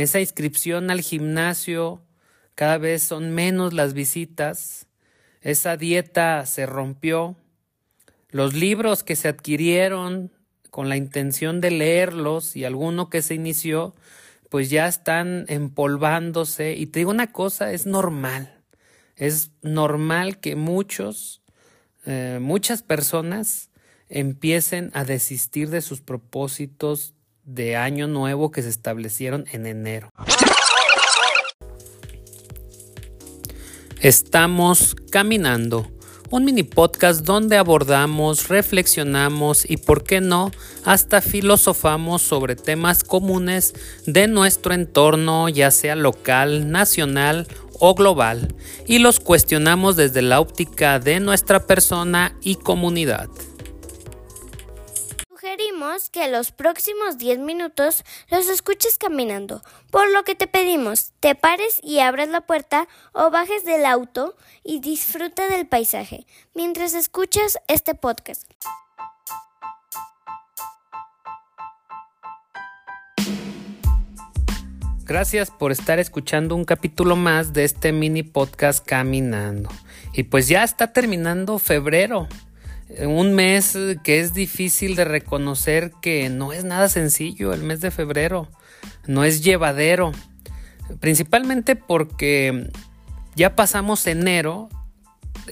esa inscripción al gimnasio, cada vez son menos las visitas, esa dieta se rompió, los libros que se adquirieron con la intención de leerlos y alguno que se inició, pues ya están empolvándose. Y te digo una cosa, es normal. Es normal que muchos, eh, muchas personas empiecen a desistir de sus propósitos de año nuevo que se establecieron en enero. Estamos caminando un mini podcast donde abordamos, reflexionamos y, por qué no, hasta filosofamos sobre temas comunes de nuestro entorno, ya sea local, nacional o global, y los cuestionamos desde la óptica de nuestra persona y comunidad que los próximos 10 minutos los escuches caminando, por lo que te pedimos te pares y abras la puerta o bajes del auto y disfruta del paisaje mientras escuchas este podcast. Gracias por estar escuchando un capítulo más de este mini podcast Caminando. Y pues ya está terminando febrero un mes que es difícil de reconocer que no es nada sencillo el mes de febrero, no es llevadero, principalmente porque ya pasamos enero,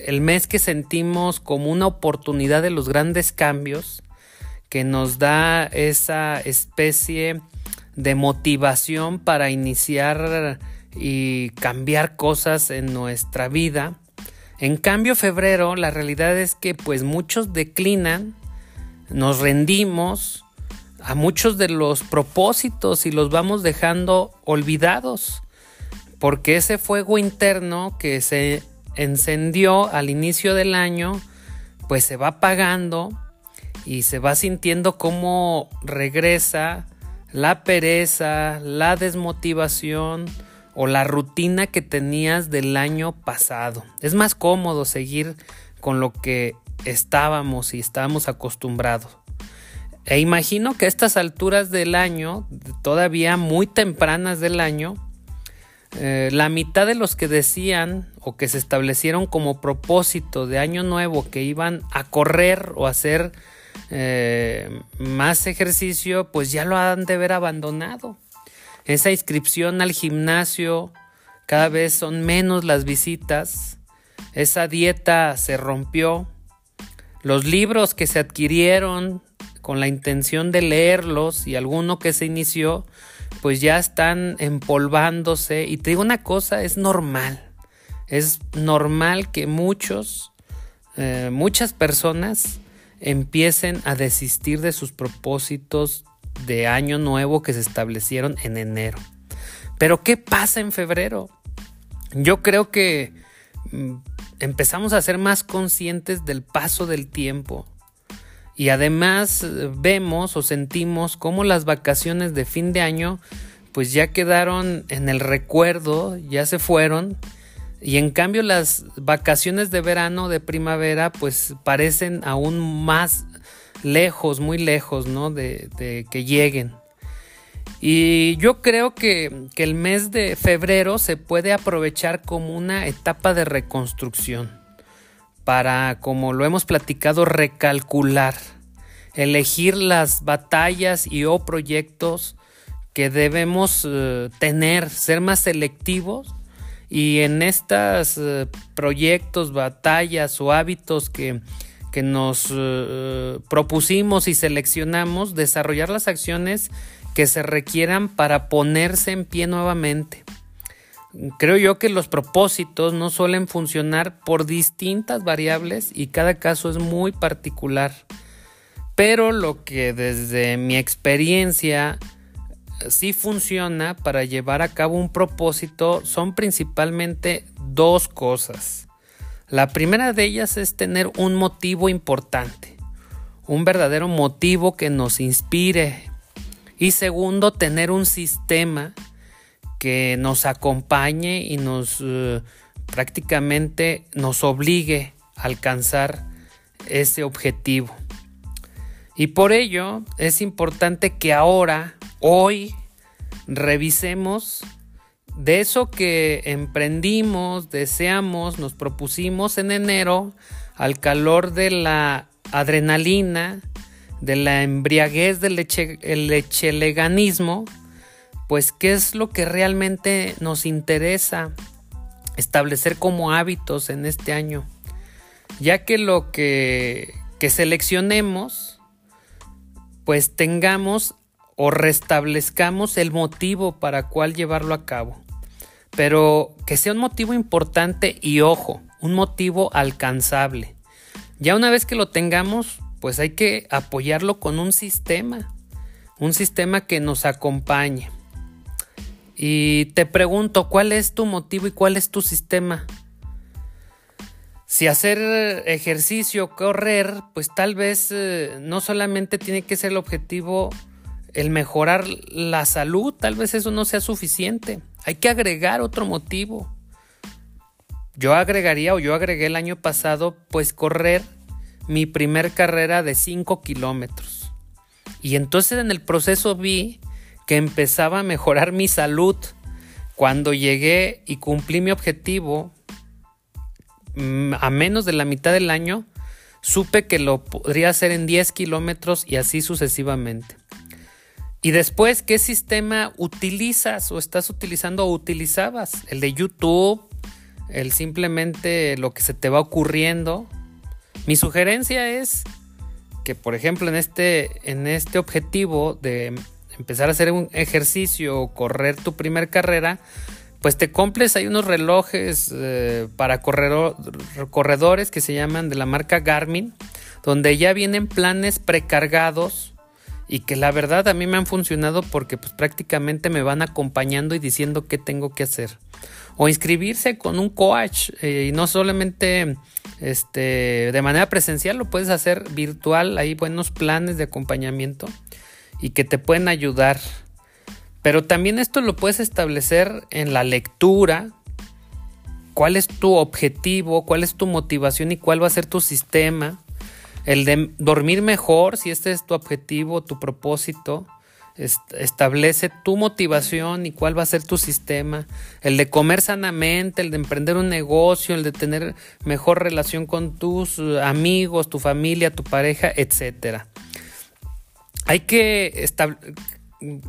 el mes que sentimos como una oportunidad de los grandes cambios, que nos da esa especie de motivación para iniciar y cambiar cosas en nuestra vida en cambio, febrero, la realidad es que pues muchos declinan, nos rendimos a muchos de los propósitos y los vamos dejando olvidados, porque ese fuego interno que se encendió al inicio del año, pues se va apagando y se va sintiendo cómo regresa la pereza, la desmotivación, o la rutina que tenías del año pasado. Es más cómodo seguir con lo que estábamos y estábamos acostumbrados. E imagino que a estas alturas del año, todavía muy tempranas del año, eh, la mitad de los que decían o que se establecieron como propósito de año nuevo que iban a correr o hacer eh, más ejercicio, pues ya lo han de haber abandonado esa inscripción al gimnasio, cada vez son menos las visitas, esa dieta se rompió, los libros que se adquirieron con la intención de leerlos y alguno que se inició, pues ya están empolvándose. Y te digo una cosa, es normal. Es normal que muchos, eh, muchas personas empiecen a desistir de sus propósitos de año nuevo que se establecieron en enero. Pero ¿qué pasa en febrero? Yo creo que mm, empezamos a ser más conscientes del paso del tiempo. Y además eh, vemos o sentimos cómo las vacaciones de fin de año pues ya quedaron en el recuerdo, ya se fueron. Y en cambio las vacaciones de verano, de primavera, pues parecen aún más lejos, muy lejos, ¿no? De, que lleguen. Y yo creo que, que, el mes de febrero se puede aprovechar como una etapa de reconstrucción para, como lo hemos platicado, recalcular, elegir las batallas y o proyectos que debemos eh, tener, ser más selectivos y en estos eh, proyectos, batallas o hábitos que que nos eh, propusimos y seleccionamos desarrollar las acciones que se requieran para ponerse en pie nuevamente. Creo yo que los propósitos no suelen funcionar por distintas variables y cada caso es muy particular. Pero lo que desde mi experiencia eh, sí funciona para llevar a cabo un propósito son principalmente dos cosas. La primera de ellas es tener un motivo importante, un verdadero motivo que nos inspire. Y segundo, tener un sistema que nos acompañe y nos eh, prácticamente nos obligue a alcanzar ese objetivo. Y por ello es importante que ahora, hoy, revisemos de eso que emprendimos, deseamos, nos propusimos en enero, al calor de la adrenalina, de la embriaguez del leche, lecheleganismo, pues qué es lo que realmente nos interesa establecer como hábitos en este año, ya que lo que, que seleccionemos, pues tengamos o restablezcamos el motivo para cual llevarlo a cabo. Pero que sea un motivo importante y ojo, un motivo alcanzable. Ya una vez que lo tengamos, pues hay que apoyarlo con un sistema, un sistema que nos acompañe. Y te pregunto, ¿cuál es tu motivo y cuál es tu sistema? Si hacer ejercicio, correr, pues tal vez eh, no solamente tiene que ser el objetivo el mejorar la salud, tal vez eso no sea suficiente. Hay que agregar otro motivo. Yo agregaría o yo agregué el año pasado pues correr mi primer carrera de 5 kilómetros. Y entonces en el proceso vi que empezaba a mejorar mi salud. Cuando llegué y cumplí mi objetivo mm, a menos de la mitad del año, supe que lo podría hacer en 10 kilómetros y así sucesivamente. Y después, ¿qué sistema utilizas o estás utilizando o utilizabas? El de YouTube, el simplemente lo que se te va ocurriendo. Mi sugerencia es que, por ejemplo, en este, en este objetivo de empezar a hacer un ejercicio o correr tu primer carrera, pues te compres hay unos relojes eh, para corredores que se llaman de la marca Garmin, donde ya vienen planes precargados y que la verdad a mí me han funcionado porque pues prácticamente me van acompañando y diciendo qué tengo que hacer. O inscribirse con un coach eh, y no solamente este, de manera presencial, lo puedes hacer virtual, hay buenos planes de acompañamiento y que te pueden ayudar. Pero también esto lo puedes establecer en la lectura, cuál es tu objetivo, cuál es tu motivación y cuál va a ser tu sistema el de dormir mejor, si este es tu objetivo, tu propósito, establece tu motivación y cuál va a ser tu sistema. El de comer sanamente, el de emprender un negocio, el de tener mejor relación con tus uh, amigos, tu familia, tu pareja, etc. Hay que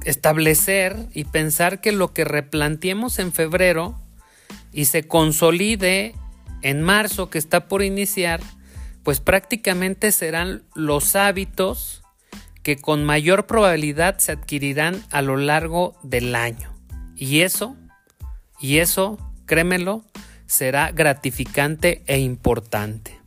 establecer y pensar que lo que replanteemos en febrero y se consolide en marzo que está por iniciar, pues prácticamente serán los hábitos que con mayor probabilidad se adquirirán a lo largo del año. Y eso, y eso, créemelo, será gratificante e importante.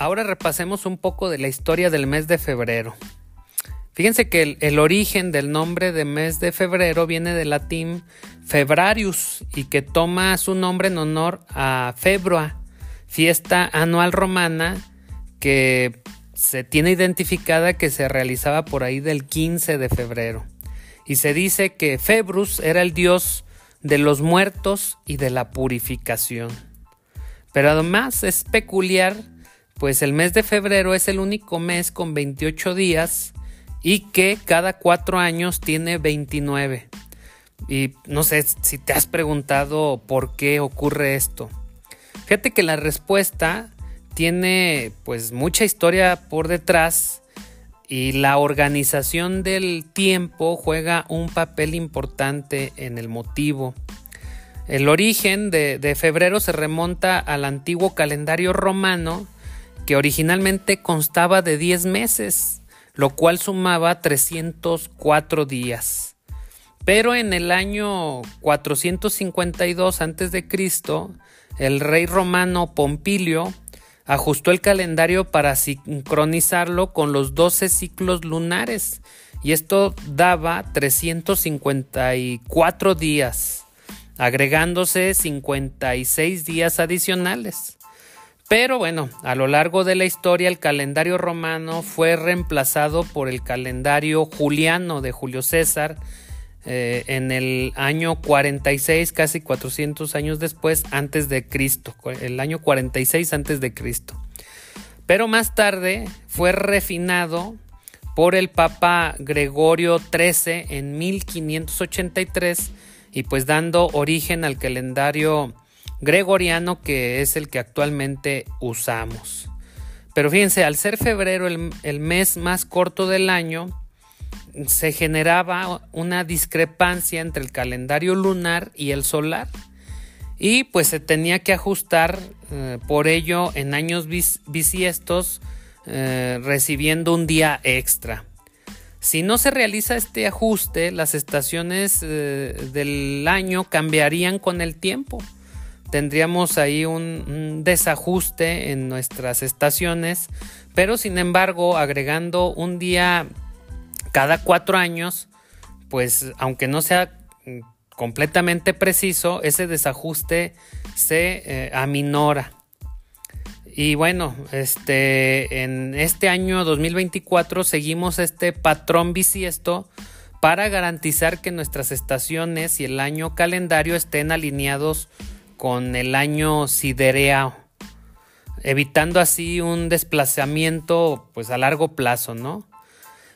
Ahora repasemos un poco de la historia del mes de febrero. Fíjense que el, origen del nombre de mes de febrero viene del latín febrarius y que toma su nombre en honor a Februa, fiesta anual romana que se tiene identificada que se realizaba por ahí del 15 de febrero. Y se dice que Februs era el dios de los muertos y de la purificación. Pero además es peculiar, pues el mes de febrero es el único mes con 28 días y que cada cuatro años tiene 29. Y no sé si te has preguntado por qué ocurre esto. Fíjate que la respuesta tiene pues mucha historia por detrás y la organización del tiempo juega un papel importante en el motivo. El origen de, de febrero se remonta al antiguo calendario romano que originalmente constaba de 10 meses lo cual sumaba 304 días. Pero en el año 452 a.C., el rey romano Pompilio ajustó el calendario para sincronizarlo con los 12 ciclos lunares y esto daba 354 días, agregándose 56 días adicionales. Pero bueno, a lo largo de la historia el calendario romano fue reemplazado por el calendario juliano de Julio César eh, en el año 46, casi 400 años después, antes de Cristo, el año 46 antes de Cristo. Pero más tarde fue refinado por el Papa Gregorio XIII en 1583 y pues dando origen al calendario gregoriano que es el que actualmente usamos. Pero fíjense, al ser febrero el, mes más corto del año, se generaba una discrepancia entre el calendario lunar y el solar. Y pues se tenía que ajustar eh, por ello en años bisiestos eh, recibiendo un día extra. Si no se realiza este ajuste, las estaciones eh, del año cambiarían con el tiempo tendríamos ahí un, desajuste en nuestras estaciones, pero sin embargo agregando un día cada cuatro años, pues aunque no sea completamente preciso, ese desajuste se eh, aminora. Y bueno, este, en este año 2024 seguimos este patrón bisiesto para garantizar que nuestras estaciones y el año calendario estén alineados con el año sidereado, evitando así un desplazamiento pues a largo plazo, ¿no?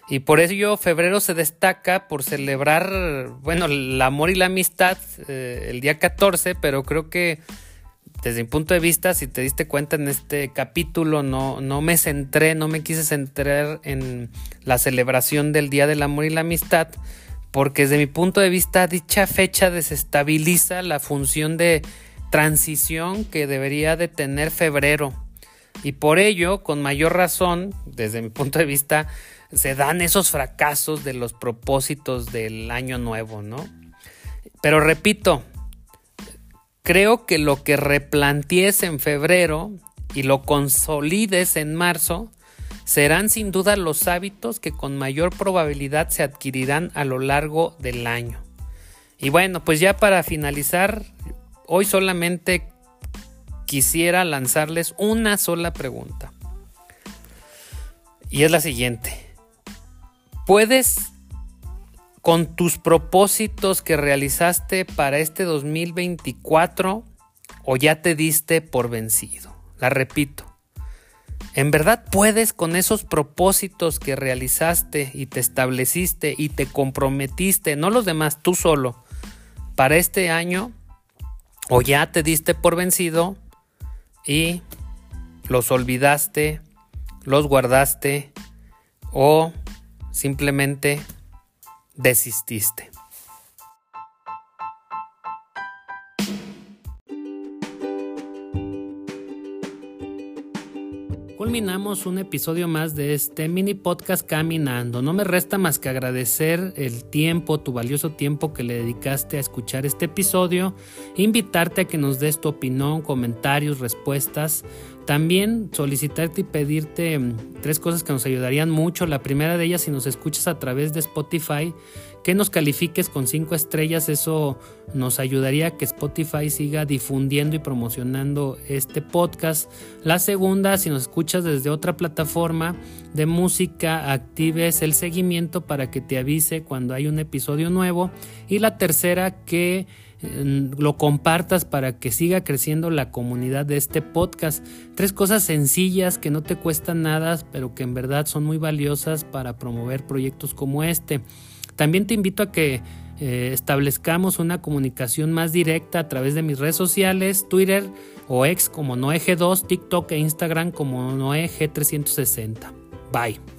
Y por ello febrero se destaca por celebrar, bueno, el amor y la amistad eh, el día 14, pero creo que desde mi punto de vista, si te diste cuenta en este capítulo, no, no me centré, no me quise centrar en la celebración del Día del Amor y la Amistad, porque desde mi punto de vista dicha fecha desestabiliza la función de transición que debería de tener febrero. Y por ello, con mayor razón, desde mi punto de vista, se dan esos fracasos de los propósitos del año nuevo, ¿no? Pero repito, creo que lo que replantees en febrero y lo consolides en marzo serán sin duda los hábitos que con mayor probabilidad se adquirirán a lo largo del año. Y bueno, pues ya para finalizar, Hoy solamente quisiera lanzarles una sola pregunta. Y es la siguiente. ¿Puedes con tus propósitos que realizaste para este 2024 o ya te diste por vencido? La repito. ¿En verdad puedes con esos propósitos que realizaste y te estableciste y te comprometiste, no los demás, tú solo, para este año? O ya te diste por vencido y los olvidaste, los guardaste o simplemente desististe. Culminamos un episodio más de este mini podcast Caminando. No me resta más que agradecer el tiempo, tu valioso tiempo que le dedicaste a escuchar este episodio, invitarte a que nos des tu opinión, comentarios, respuestas. También solicitarte y pedirte mm, tres cosas que nos ayudarían mucho. La primera de ellas, si nos escuchas a través de Spotify, que nos califiques con cinco estrellas. Eso nos ayudaría a que Spotify siga difundiendo y promocionando este podcast. La segunda, si nos escuchas desde otra plataforma de música, actives el seguimiento para que te avise cuando hay un episodio nuevo. Y la tercera, que eh, lo compartas para que siga creciendo la comunidad de este podcast. Tres cosas sencillas que no te cuestan nada, pero que en verdad son muy valiosas para promover proyectos como este. También te invito a que eh, establezcamos una comunicación más directa a través de mis redes sociales, Twitter o ex como NoeG2, TikTok e Instagram como NoeG360. Bye.